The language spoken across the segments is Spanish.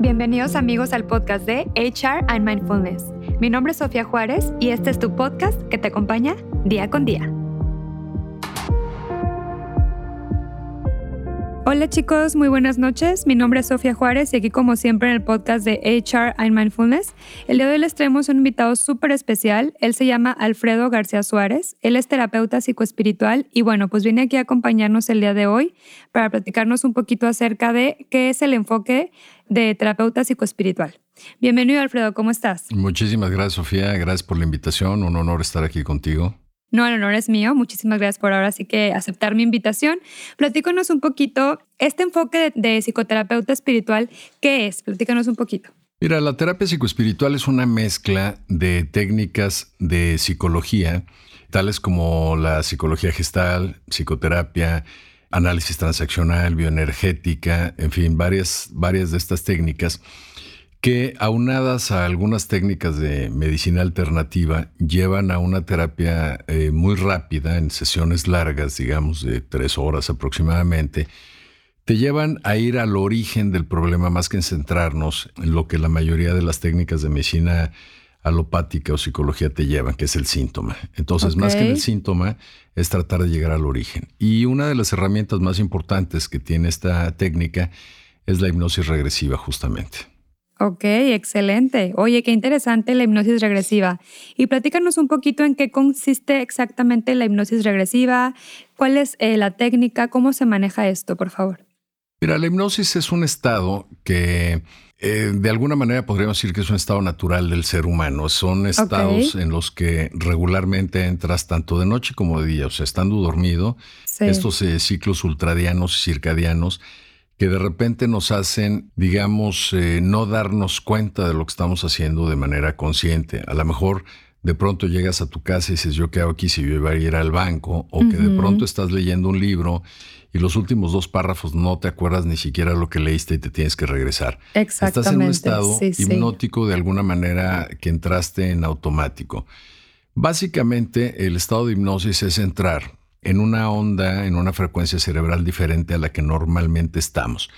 Bienvenidos amigos al podcast de HR and Mindfulness. Mi nombre es Sofía Juárez y este es tu podcast que te acompaña día con día. Hola chicos, muy buenas noches. Mi nombre es Sofía Juárez y aquí como siempre en el podcast de HR and Mindfulness. El día de hoy les traemos un invitado súper especial. Él se llama Alfredo García Suárez. Él es terapeuta psicoespiritual y bueno, pues viene aquí a acompañarnos el día de hoy para platicarnos un poquito acerca de qué es el enfoque de terapeuta psicoespiritual. Bienvenido Alfredo, ¿cómo estás? Muchísimas gracias Sofía, gracias por la invitación, un honor estar aquí contigo. No, el honor es mío. Muchísimas gracias por ahora sí que aceptar mi invitación. Platícanos un poquito, este enfoque de, psicoterapeuta espiritual, ¿qué es? Platícanos un poquito. Mira, la terapia psicoespiritual es una mezcla de técnicas de psicología, tales como la psicología gestal, psicoterapia, análisis transaccional, bioenergética, en fin, varias, varias de estas técnicas que aunadas a algunas técnicas de medicina alternativa llevan a una terapia eh, muy rápida en sesiones largas, digamos de tres horas aproximadamente, te llevan a ir al origen del problema más que en centrarnos en lo que la mayoría de las técnicas de medicina alopática o psicología te llevan, que es el síntoma. Entonces, más que en el síntoma, es tratar de llegar al origen. Y una de las herramientas más importantes que tiene esta técnica es la hipnosis regresiva, justamente. Ok, excelente. Oye, qué interesante la hipnosis regresiva. Y platícanos un poquito en qué consiste exactamente la hipnosis regresiva, cuál es eh, la técnica, cómo se maneja esto, por favor. Mira, la hipnosis es un estado que eh, de alguna manera podríamos decir que es un estado natural del ser humano. Son estados en los que regularmente entras tanto de noche como de día, o sea, estando dormido, estos eh, ciclos ultradianos y circadianos que de repente nos hacen, digamos, eh, no darnos cuenta de lo que estamos haciendo de manera consciente. A lo mejor de pronto llegas a tu casa y dices, yo qué hago aquí si yo iba a ir al banco, o que de pronto estás leyendo un libro y los últimos dos párrafos no te acuerdas ni siquiera lo que leíste y te tienes que regresar. Exactamente. Estás en un estado hipnótico de alguna manera que entraste en automático. Básicamente, el estado de hipnosis es entrar en una onda, en una frecuencia cerebral diferente a la que normalmente estamos.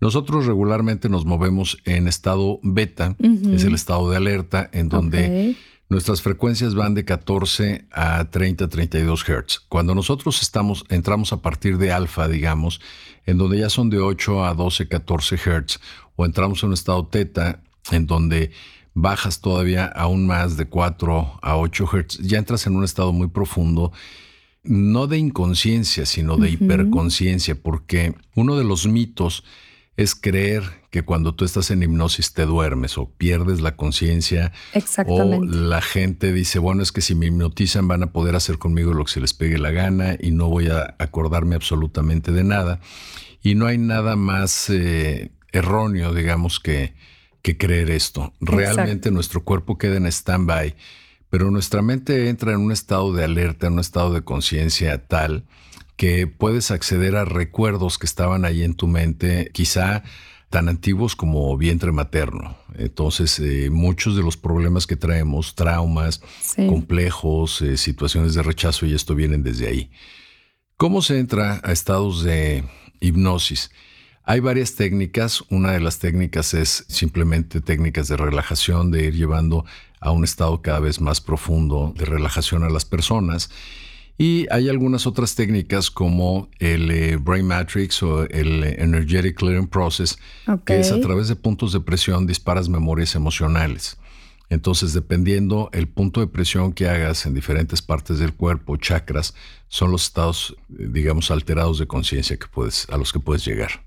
Nosotros regularmente nos movemos en estado beta, es el estado de alerta, en donde nuestras frecuencias van de 14 a 30, 32 Hz. Cuando nosotros estamos, entramos a partir de alfa, digamos, en donde ya son de 8 a 12, 14 Hz, o entramos en un estado teta, en donde bajas todavía aún más de 4 a 8 Hz, ya entras en un estado muy profundo no de inconsciencia, sino de hiperconciencia, porque uno de los mitos es creer que cuando tú estás en hipnosis te duermes o pierdes la conciencia. O la gente dice, bueno, es que si me hipnotizan van a poder hacer conmigo lo que se les pegue la gana y no voy a acordarme absolutamente de nada. Y no hay nada más eh, erróneo, digamos, que, que creer esto. Realmente nuestro cuerpo queda en stand-by pero nuestra mente entra en un estado de alerta, en un estado de conciencia tal que puedes acceder a recuerdos que estaban ahí en tu mente, quizá tan antiguos como vientre materno. Entonces, eh, muchos de los problemas que traemos, traumas, complejos, eh, situaciones de rechazo, y esto vienen desde ahí. ¿Cómo se entra a estados de hipnosis? Hay varias técnicas. Una de las técnicas es simplemente técnicas de relajación, de ir llevando a un estado cada vez más profundo de relajación a las personas. Y hay algunas otras técnicas como el eh, Brain Matrix o el Energetic Clearing Process, que es a través de puntos de presión disparas memorias emocionales. Entonces, dependiendo el punto de presión que hagas en diferentes partes del cuerpo, chakras, son los estados, eh, digamos, alterados de conciencia que puedes, a los que puedes llegar.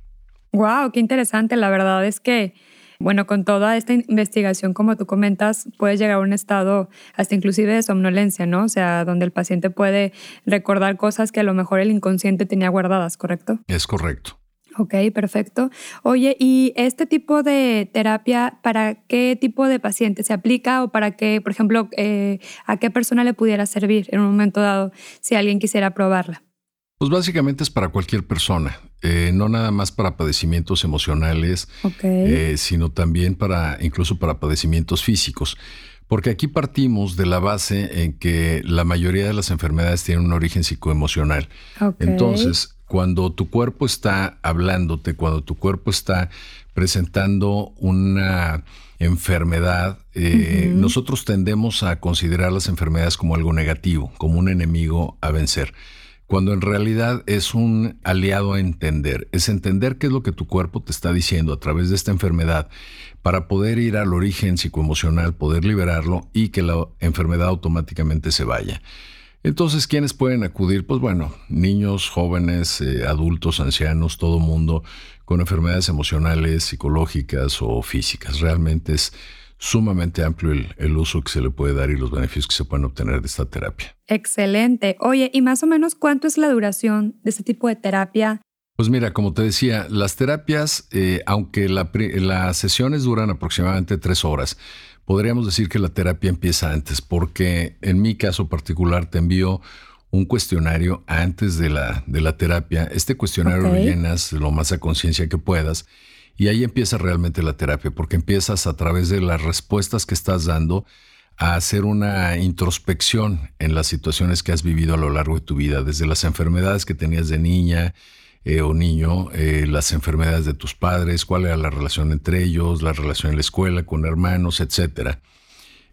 Wow, qué interesante. La verdad es que bueno, con toda esta investigación, como tú comentas, puedes llegar a un estado hasta inclusive de somnolencia, ¿no? O sea, donde el paciente puede recordar cosas que a lo mejor el inconsciente tenía guardadas, ¿correcto? Es correcto. Ok, perfecto. Oye, ¿y este tipo de terapia para qué tipo de paciente se aplica o para qué, por ejemplo, eh, a qué persona le pudiera servir en un momento dado si alguien quisiera probarla? Pues básicamente es para cualquier persona, eh, no nada más para padecimientos emocionales, eh, sino también para, incluso para padecimientos físicos. Porque aquí partimos de la base en que la mayoría de las enfermedades tienen un origen psicoemocional. Entonces, cuando tu cuerpo está hablándote, cuando tu cuerpo está presentando una enfermedad, eh, nosotros tendemos a considerar las enfermedades como algo negativo, como un enemigo a vencer cuando en realidad es un aliado a entender, es entender qué es lo que tu cuerpo te está diciendo a través de esta enfermedad para poder ir al origen psicoemocional, poder liberarlo y que la enfermedad automáticamente se vaya. Entonces, ¿quiénes pueden acudir? Pues bueno, niños, jóvenes, eh, adultos, ancianos, todo mundo con enfermedades emocionales, psicológicas o físicas. Realmente es sumamente amplio el, uso que se le puede dar y los beneficios que se pueden obtener de esta terapia. Excelente. Oye, ¿y más o menos cuánto es la duración de este tipo de terapia? Pues mira, como te decía, las terapias, eh, aunque las sesiones duran aproximadamente tres horas, podríamos decir que la terapia empieza antes, porque en mi caso particular te envío un cuestionario antes de la, de la terapia. Este cuestionario lo llenas lo más a conciencia que puedas y ahí empieza realmente la terapia, porque empiezas a través de las respuestas que estás dando a hacer una introspección en las situaciones que has vivido a lo largo de tu vida, desde las enfermedades que tenías de niña eh, o niño, eh, las enfermedades de tus padres, cuál era la relación entre ellos, la relación en la escuela, con hermanos, etcétera.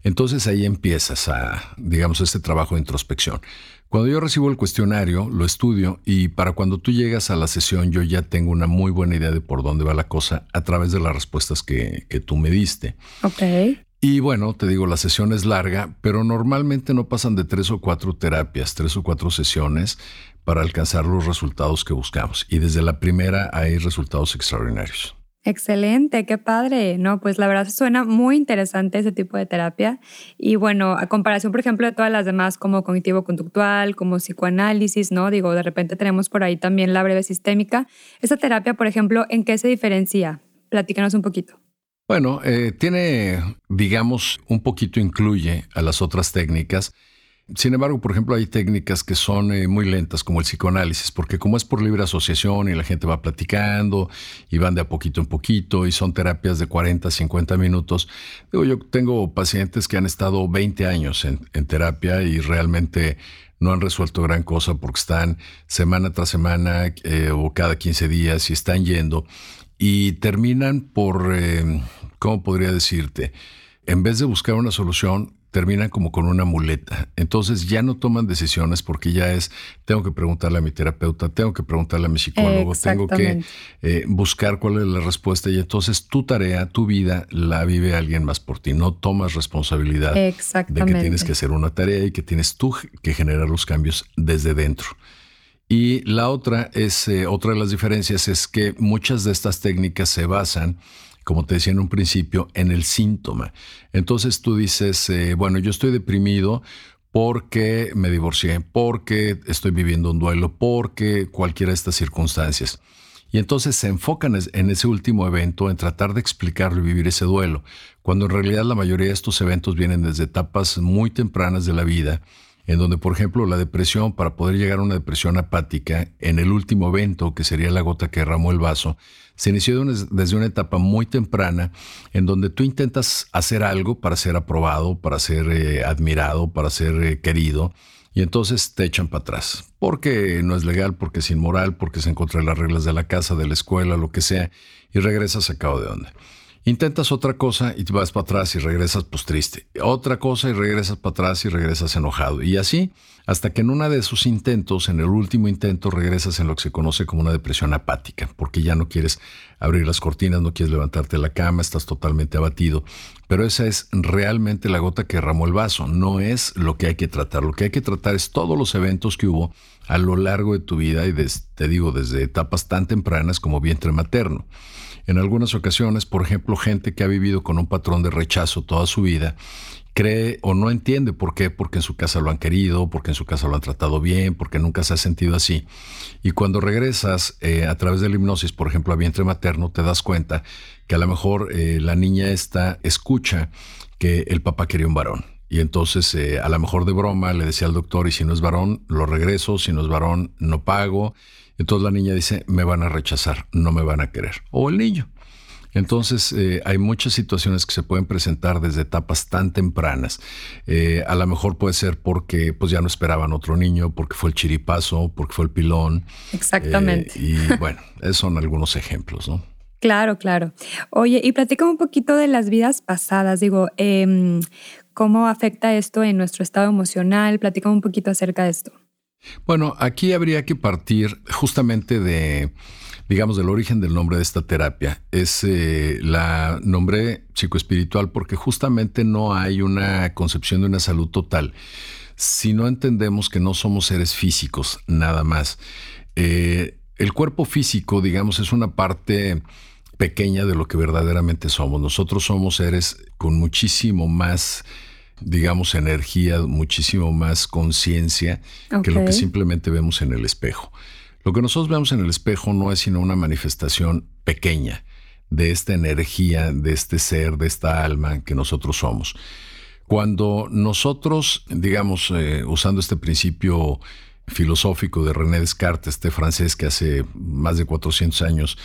Entonces ahí empiezas a, digamos, este trabajo de introspección. Cuando yo recibo el cuestionario, lo estudio y para cuando tú llegas a la sesión yo ya tengo una muy buena idea de por dónde va la cosa a través de las respuestas que, que tú me diste. Ok. Y bueno, te digo, la sesión es larga, pero normalmente no pasan de tres o cuatro terapias, tres o cuatro sesiones para alcanzar los resultados que buscamos. Y desde la primera hay resultados extraordinarios. Excelente, qué padre. No, pues la verdad suena muy interesante ese tipo de terapia. Y bueno, a comparación, por ejemplo, de todas las demás, como cognitivo-conductual, como psicoanálisis, ¿no? Digo, de repente tenemos por ahí también la breve sistémica. Esa terapia, por ejemplo, ¿en qué se diferencia? Platícanos un poquito. Bueno, eh, tiene, digamos, un poquito incluye a las otras técnicas sin embargo, por ejemplo, hay técnicas que son eh, muy lentas, como el psicoanálisis, porque como es por libre asociación y la gente va platicando y van de a poquito en poquito y son terapias de 40, 50 minutos, digo, yo tengo pacientes que han estado 20 años en, terapia y realmente no han resuelto gran cosa porque están semana tras semana eh, o cada 15 días y están yendo y terminan por, eh, ¿cómo podría decirte? En vez de buscar una solución, terminan como con una muleta. Entonces ya no toman decisiones porque ya es, tengo que preguntarle a mi terapeuta, tengo que preguntarle a mi psicólogo, tengo que eh, buscar cuál es la respuesta y entonces tu tarea, tu vida, la vive alguien más por ti. No tomas responsabilidad de que tienes que hacer una tarea y que tienes tú que generar los cambios desde dentro. Y la otra es, eh, otra de las diferencias es que muchas de estas técnicas se basan como te decía en un principio, en el síntoma. Entonces tú dices, eh, bueno, yo estoy deprimido porque me divorcié, porque estoy viviendo un duelo, porque cualquiera de estas circunstancias. Y entonces se enfocan en ese último evento, en tratar de explicarlo y vivir ese duelo, cuando en realidad la mayoría de estos eventos vienen desde etapas muy tempranas de la vida en donde, por ejemplo, la depresión, para poder llegar a una depresión apática, en el último evento, que sería la gota que derramó el vaso, se inició desde una etapa muy temprana, en donde tú intentas hacer algo para ser aprobado, para ser eh, admirado, para ser eh, querido, y entonces te echan para atrás, porque no es legal, porque es inmoral, porque se encuentra las reglas de la casa, de la escuela, lo que sea, y regresas a cabo de onda. Intentas otra cosa y vas para atrás y regresas pues triste. Otra cosa y regresas para atrás y regresas enojado. Y así hasta que en una de esos intentos, en el último intento, regresas en lo que se conoce como una depresión apática, porque ya no quieres abrir las cortinas, no quieres levantarte de la cama, estás totalmente abatido. Pero esa es realmente la gota que derramó el vaso, no es lo que hay que tratar. Lo que hay que tratar es todos los eventos que hubo a lo largo de tu vida y te digo, desde etapas tan tempranas como vientre materno. En algunas ocasiones, por ejemplo, gente que ha vivido con un patrón de rechazo toda su vida, cree o no entiende por qué, porque en su casa lo han querido, porque en su casa lo han tratado bien, porque nunca se ha sentido así. Y cuando regresas eh, a través de la hipnosis, por ejemplo, a vientre materno, te das cuenta que a lo mejor eh, la niña esta escucha que el papá quería un varón. Y entonces, eh, a lo mejor de broma, le decía al doctor, y si no es varón, lo regreso, si no es varón, no pago. Entonces la niña dice, me van a rechazar, no me van a querer. O el niño. Entonces, eh, hay muchas situaciones que se pueden presentar desde etapas tan tempranas. Eh, a lo mejor puede ser porque pues ya no esperaban otro niño, porque fue el chiripazo, porque fue el pilón. Exactamente. y bueno, esos son algunos ejemplos, ¿no? Claro, claro. Oye, y platícame un poquito de las vidas pasadas. Digo, em, ¿cómo afecta esto en nuestro estado emocional? Platícame un poquito acerca de esto. Bueno, aquí habría que partir justamente de, digamos, del origen del nombre de esta terapia. Es eh, la nombre psicoespiritual porque justamente no hay una concepción de una salud total si no entendemos que no somos seres físicos, nada más. Eh, el cuerpo físico, digamos, es una parte pequeña de lo que verdaderamente somos. Nosotros somos seres con muchísimo más, digamos, energía, muchísimo más conciencia que lo que simplemente vemos en el espejo. Lo que nosotros vemos en el espejo no es sino una manifestación pequeña de esta energía, de este ser, de esta alma que nosotros somos. Cuando nosotros, digamos, eh, usando este principio filosófico de René Descartes, este francés que hace más de 400 años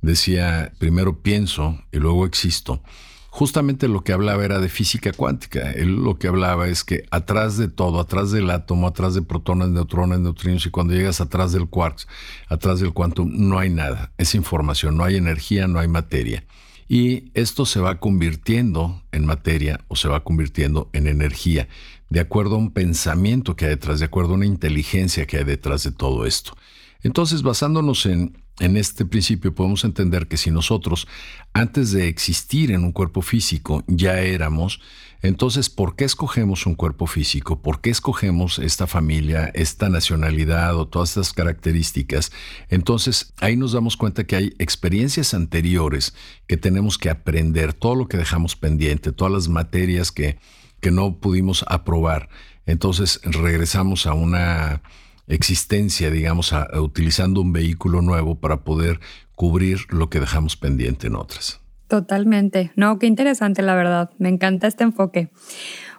decía, primero pienso y luego existo. Justamente lo que hablaba era de física cuántica. Él lo que hablaba es que atrás de todo, atrás del átomo, atrás de protones, neutrones, neutrinos, y cuando llegas atrás del quarks, atrás del quantum, no hay nada. Es información, no hay energía, no hay materia. Y esto se va convirtiendo en materia o se va convirtiendo en energía, de acuerdo a un pensamiento que hay detrás, de acuerdo a una inteligencia que hay detrás de todo esto. Entonces, basándonos en, en este principio, podemos entender que si nosotros, antes de existir en un cuerpo físico, ya éramos, entonces, ¿por qué escogemos un cuerpo físico? ¿Por qué escogemos esta familia, esta nacionalidad o todas estas características? Entonces, ahí nos damos cuenta que hay experiencias anteriores que tenemos que aprender, todo lo que dejamos pendiente, todas las materias que, que no pudimos aprobar. Entonces, regresamos a una existencia, digamos, utilizando un vehículo nuevo para poder cubrir lo que dejamos pendiente en otras. Totalmente. No, qué interesante, la verdad. Me encanta este enfoque.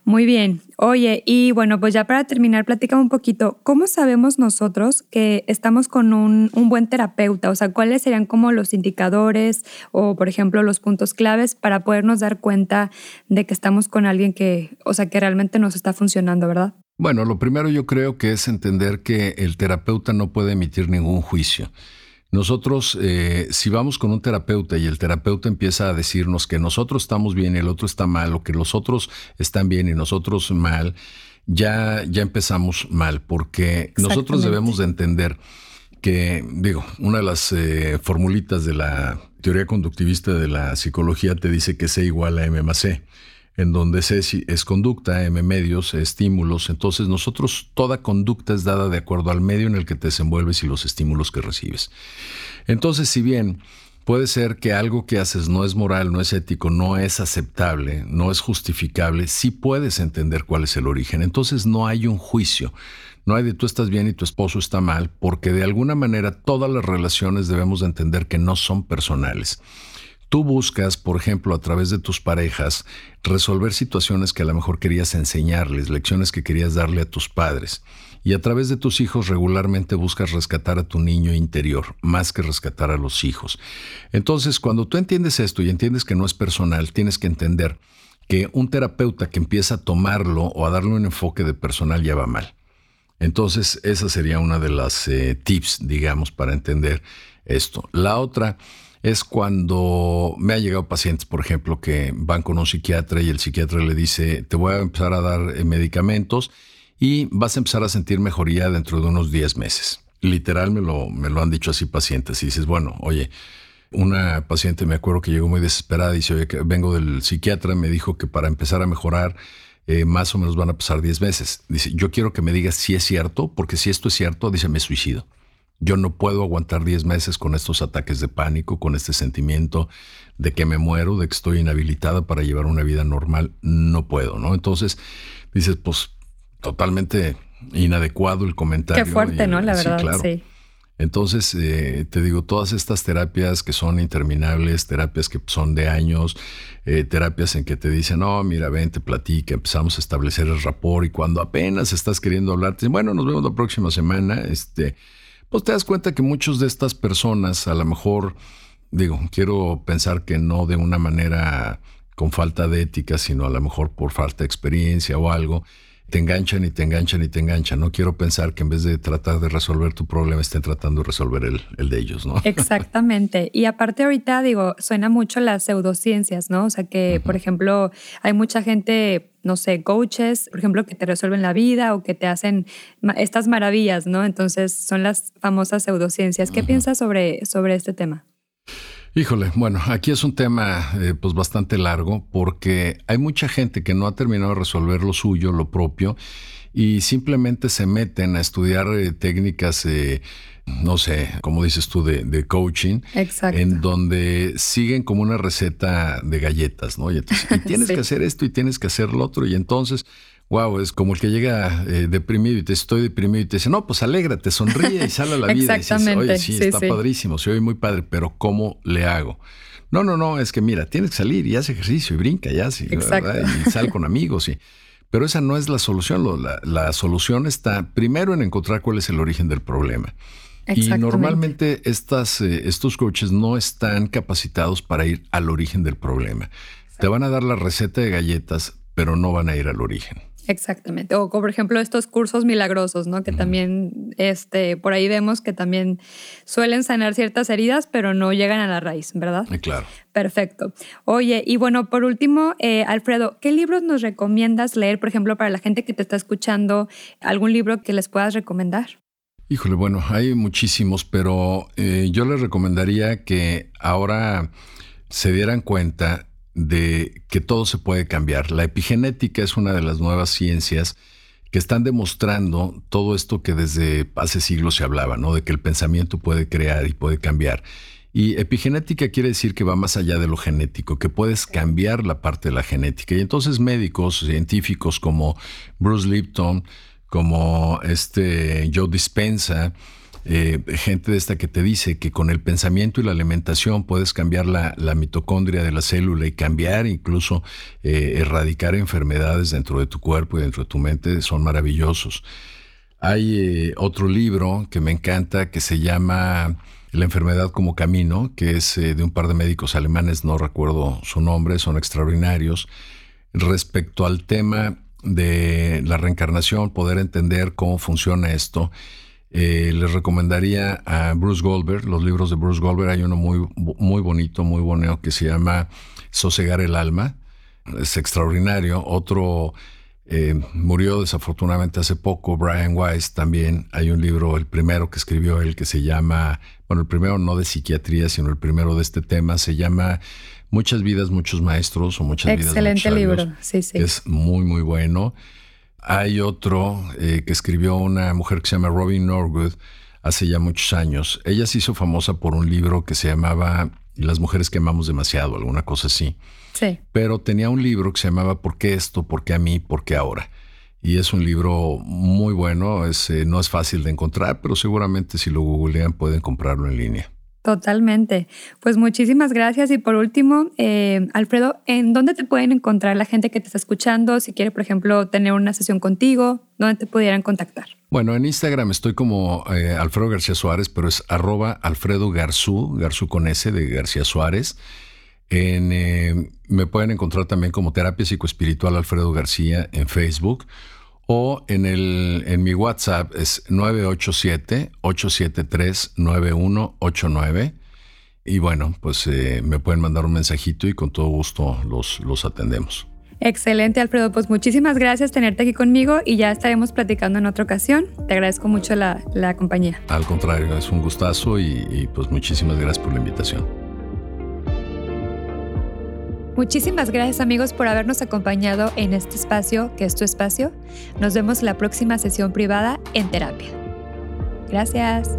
Muy bien. Oye, y bueno, pues ya para terminar, platicamos un poquito, ¿cómo sabemos nosotros que estamos con un, un, buen terapeuta? O sea, ¿cuáles serían como los indicadores o, por ejemplo, los puntos claves para podernos dar cuenta de que estamos con alguien que, o sea, que realmente nos está funcionando, ¿verdad? Bueno, lo primero yo creo que es entender que el terapeuta no puede emitir ningún juicio. Nosotros, eh, si vamos con un terapeuta y el terapeuta empieza a decirnos que nosotros estamos bien y el otro está mal, o que los otros están bien y nosotros mal, ya, ya empezamos mal, porque nosotros debemos de entender que, digo, una de las eh, formulitas de la teoría conductivista de la psicología te dice que C igual a M más C en donde C es conducta, M medios, estímulos. Entonces nosotros toda conducta es dada de acuerdo al medio en el que te desenvuelves y los estímulos que recibes. Entonces, si bien puede ser que algo que haces no es moral, no es ético, no es aceptable, no es justificable, sí puedes entender cuál es el origen. Entonces no hay un juicio. No hay de tú estás bien y tu esposo está mal, porque de alguna manera todas las relaciones debemos de entender que no son personales. Tú buscas, por ejemplo, a través de tus parejas, resolver situaciones que a lo mejor querías enseñarles, lecciones que querías darle a tus padres. Y a través de tus hijos regularmente buscas rescatar a tu niño interior, más que rescatar a los hijos. Entonces, cuando tú entiendes esto y entiendes que no es personal, tienes que entender que un terapeuta que empieza a tomarlo o a darle un enfoque de personal ya va mal. Entonces, esa sería una de las eh, tips, digamos, para entender esto. La otra es cuando me ha llegado pacientes, por ejemplo, que van con un psiquiatra y el psiquiatra le dice, te voy a empezar a dar eh, medicamentos y vas a empezar a sentir mejoría dentro de unos 10 meses. Literal me lo, me lo han dicho así pacientes y dices, bueno, oye, una paciente me acuerdo que llegó muy desesperada y dice, oye, vengo del psiquiatra, me dijo que para empezar a mejorar eh, más o menos van a pasar 10 meses. Dice, yo quiero que me digas si es cierto, porque si esto es cierto, dice, me suicido. Yo no puedo aguantar 10 meses con estos ataques de pánico, con este sentimiento de que me muero, de que estoy inhabilitada para llevar una vida normal. No puedo, ¿no? Entonces dices, pues totalmente inadecuado el comentario. Qué fuerte, ¿no? La verdad, sí. Claro. sí. Entonces, eh, te digo, todas estas terapias que son interminables, terapias que son de años, eh, terapias en que te dicen, no, mira, ven, te platica, empezamos a establecer el rapport y cuando apenas estás queriendo hablar, te dicen, bueno, nos vemos la próxima semana, este, pues te das cuenta que muchas de estas personas a lo mejor digo, quiero pensar que no de una manera con falta de ética, sino a lo mejor por falta de experiencia o algo, te enganchan y te enganchan y te enganchan. No quiero pensar que en vez de tratar de resolver tu problema, estén tratando de resolver el, el de ellos, ¿no? Exactamente. Y aparte ahorita, digo, suena mucho las pseudociencias, ¿no? O sea que, por ejemplo, hay mucha gente, no sé, coaches, por ejemplo, que te resuelven la vida o que te hacen estas maravillas, ¿no? Entonces son las famosas pseudociencias. ¿Qué piensas sobre, sobre este tema? Híjole, bueno, aquí es un tema eh, pues bastante largo porque hay mucha gente que no ha terminado de resolver lo suyo, lo propio, y simplemente se meten a estudiar eh, técnicas, eh, no sé, como dices tú, de, coaching, en donde siguen como una receta de galletas, ¿no? Y, tienes que hacer esto y tienes que hacer lo otro, y entonces wow, es como el que llega eh, deprimido y te estoy deprimido y te dice, no, pues alégrate, sonríe y sale a la vida. Exactamente. Y dices, Oye, sí, está padrísimo, se oye muy padre, pero ¿cómo le hago? No, no, no, es que mira, tienes que salir y haz ejercicio y brinca ya, sí, y sal con amigos. Y, pero esa no es la solución. La, la, solución está primero en encontrar cuál es el origen del problema. Y normalmente estas, eh, estos coaches no están capacitados para ir al origen del problema. Te van a dar la receta de galletas, pero no van a ir al origen. Exactamente. O por ejemplo estos cursos milagrosos, ¿no? Que también, este, por ahí vemos que también suelen sanar ciertas heridas, pero no llegan a la raíz, ¿verdad? Claro. Perfecto. Oye, y bueno, por último, eh, Alfredo, ¿qué libros nos recomiendas leer, por ejemplo, para la gente que te está escuchando? ¿Algún libro que les puedas recomendar? Híjole, bueno, hay muchísimos, pero eh, yo les recomendaría que ahora se dieran cuenta de que todo se puede cambiar. La epigenética es una de las nuevas ciencias que están demostrando todo esto que desde hace siglos se hablaba, ¿no? De que el pensamiento puede crear y puede cambiar. Y epigenética quiere decir que va más allá de lo genético, que puedes cambiar la parte de la genética. Y entonces médicos, científicos como Bruce Lipton, como este Joe Dispensa, eh, gente de esta que te dice que con el pensamiento y la alimentación puedes cambiar la, mitocondria de la célula y cambiar, incluso eh, erradicar enfermedades dentro de tu cuerpo y dentro de tu mente, son maravillosos. Hay eh, otro libro que me encanta que se llama La enfermedad como camino, que es de un par de médicos alemanes, no recuerdo su nombre, son extraordinarios, respecto al tema de la reencarnación, poder entender cómo funciona esto eh, les recomendaría a Bruce Goldberg, los libros de Bruce Goldberg. Hay uno muy, muy bonito, muy bonito que se llama Sosegar el alma. Es extraordinario. Otro eh, murió desafortunadamente hace poco, Brian Weiss también. Hay un libro, el primero que escribió él, que se llama, bueno, el primero no de psiquiatría, sino el primero de este tema, se llama Muchas vidas, muchos maestros o muchas vidas. Excelente libro, sí, sí. Es muy, muy bueno. Hay otro eh, que escribió una mujer que se llama Robin Norwood hace ya muchos años. Ella se hizo famosa por un libro que se llamaba Las mujeres que amamos demasiado, alguna cosa así. Sí. Pero tenía un libro que se llamaba ¿Por qué esto? ¿Por qué a mí? ¿Por qué ahora? Y es un libro muy bueno, es, eh, no es fácil de encontrar, pero seguramente si lo googlean pueden comprarlo en línea. Totalmente. Pues muchísimas gracias. Y por último, eh, Alfredo, ¿en dónde te pueden encontrar la gente que te está escuchando? Si quiere, por ejemplo, tener una sesión contigo, ¿dónde te pudieran contactar? Bueno, en Instagram estoy como eh, Alfredo García Suárez, pero es arroba Alfredo Garzú, Garzú con S de García Suárez. Eh, me pueden encontrar también como Terapia Psicoespiritual Alfredo García en Facebook o en, el, en mi WhatsApp es 987-873-9189. Y bueno, pues eh, me pueden mandar un mensajito y con todo gusto los, los atendemos. Excelente, Alfredo. Pues muchísimas gracias tenerte aquí conmigo y ya estaremos platicando en otra ocasión. Te agradezco mucho la, la compañía. Al contrario, es un gustazo y, y pues muchísimas gracias por la invitación. Muchísimas gracias amigos por habernos acompañado en este espacio, que es tu espacio. Nos vemos en la próxima sesión privada en terapia. Gracias.